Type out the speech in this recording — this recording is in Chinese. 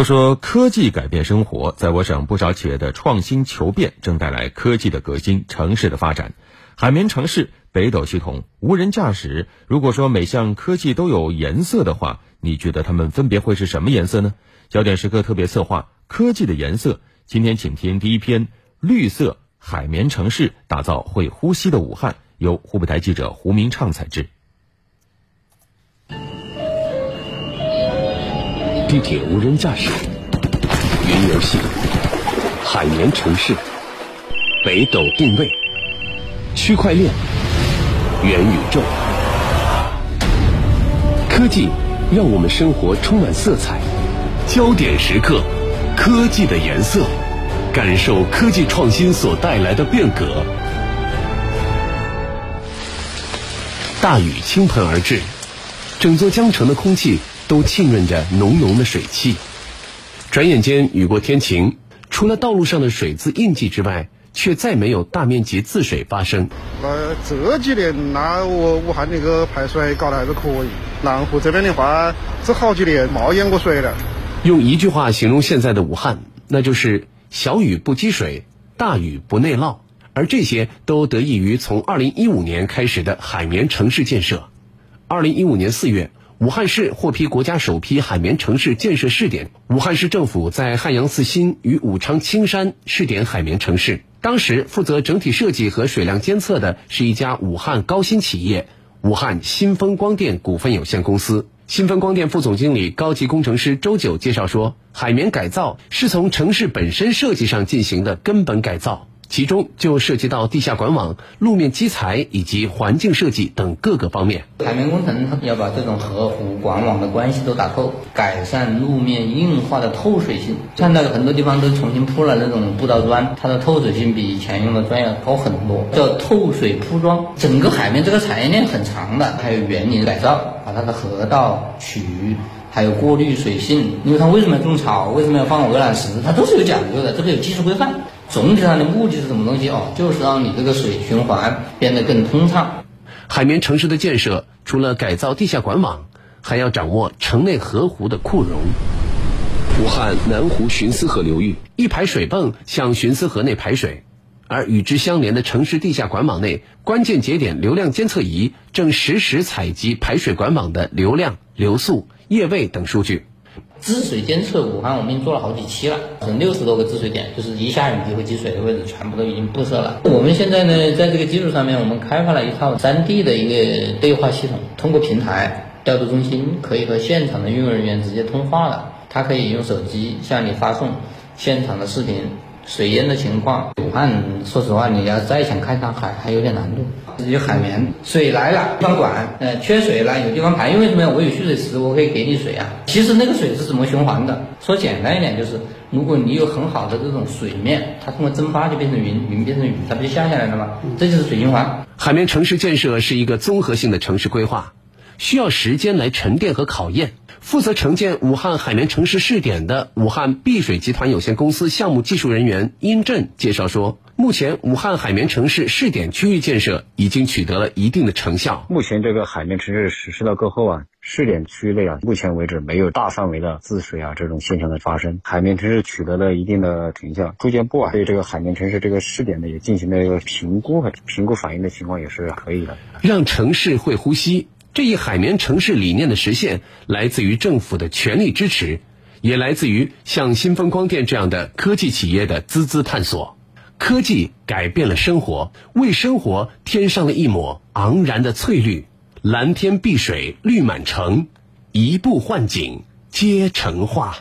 都说科技改变生活，在我省不少企业的创新求变正带来科技的革新、城市的发展。海绵城市、北斗系统、无人驾驶，如果说每项科技都有颜色的话，你觉得它们分别会是什么颜色呢？焦点时刻特别策划科技的颜色，今天请听第一篇：绿色海绵城市，打造会呼吸的武汉。由湖北台记者胡明畅采制。地铁无人驾驶、云游戏、海绵城市、北斗定位、区块链、元宇宙，科技让我们生活充满色彩。焦点时刻，科技的颜色，感受科技创新所带来的变革。大雨倾盆而至，整座江城的空气。都浸润着浓浓的水汽，转眼间雨过天晴，除了道路上的水渍印记之外，却再没有大面积渍水发生。呃这几年，那我武汉那个排水搞得还是可以。南湖这边的话，这好几年冒淹过水了。用一句话形容现在的武汉，那就是小雨不积水，大雨不内涝。而这些都得益于从2015年开始的海绵城市建设。2015年4月。武汉市获批国家首批海绵城市建设试点，武汉市政府在汉阳四新与武昌青山试点海绵城市。当时负责整体设计和水量监测的是一家武汉高新企业——武汉新风光电股份有限公司。新风光电副总经理、高级工程师周九介绍说：“海绵改造是从城市本身设计上进行的根本改造。”其中就涉及到地下管网、路面基材以及环境设计等各个方面。海绵工程要把这种河湖管网的关系都打透，改善路面硬化的透水性。看到很多地方都重新铺了那种步道砖，它的透水性比以前用的砖要高很多，叫透水铺装。整个海绵这个产业链很长的，还有园林改造，把它的河道、渠还有过滤水性，因为它为什么要种草，为什么要放鹅卵石，它都是有讲究的，这个有技术规范。总体上的目的是什么东西哦？就是让你这个水循环变得更通畅。海绵城市的建设，除了改造地下管网，还要掌握城内河湖的库容。武汉南湖寻思河流域一排水泵向寻思河内排水，而与之相连的城市地下管网内关键节点流量监测仪正实时采集排水管网的流量、流速、液位等数据。治水监测，武汉我们已经做了好几期了，省六十多个治水点，就是一下雨就会积水的位置，全部都已经布设了。我们现在呢，在这个基础上面，我们开发了一套三 D 的一个对话系统，通过平台调度中心可以和现场的运维人员直接通话了，他可以用手机向你发送现场的视频。水淹的情况，武汉说实话，你要再想开上海还有点难度。有海绵，水来了地方管，呃，缺水了有地方排。因为什么呀？我有蓄水池，我可以给你水啊。其实那个水是怎么循环的？说简单一点，就是如果你有很好的这种水面，它通过蒸发就变成云，云变成雨，它不就下下来了吗？这就是水循环。海绵城市建设是一个综合性的城市规划，需要时间来沉淀和考验。负责承建武汉海绵城市试点的武汉碧水集团有限公司项目技术人员殷震介绍说，目前武汉海绵城市试点区域建设已经取得了一定的成效。目前这个海绵城市实施了过后啊，试点区内啊，目前为止没有大范围的渍水啊这种现象的发生，海绵城市取得了一定的成效。住建部啊对这个海绵城市这个试点呢也进行了一个评估和评估反映的情况也是可以的，让城市会呼吸。这一海绵城市理念的实现，来自于政府的全力支持，也来自于像新风光电这样的科技企业的孜孜探索。科技改变了生活，为生活添上了一抹昂然的翠绿。蓝天碧水绿满城，一步换景皆成画。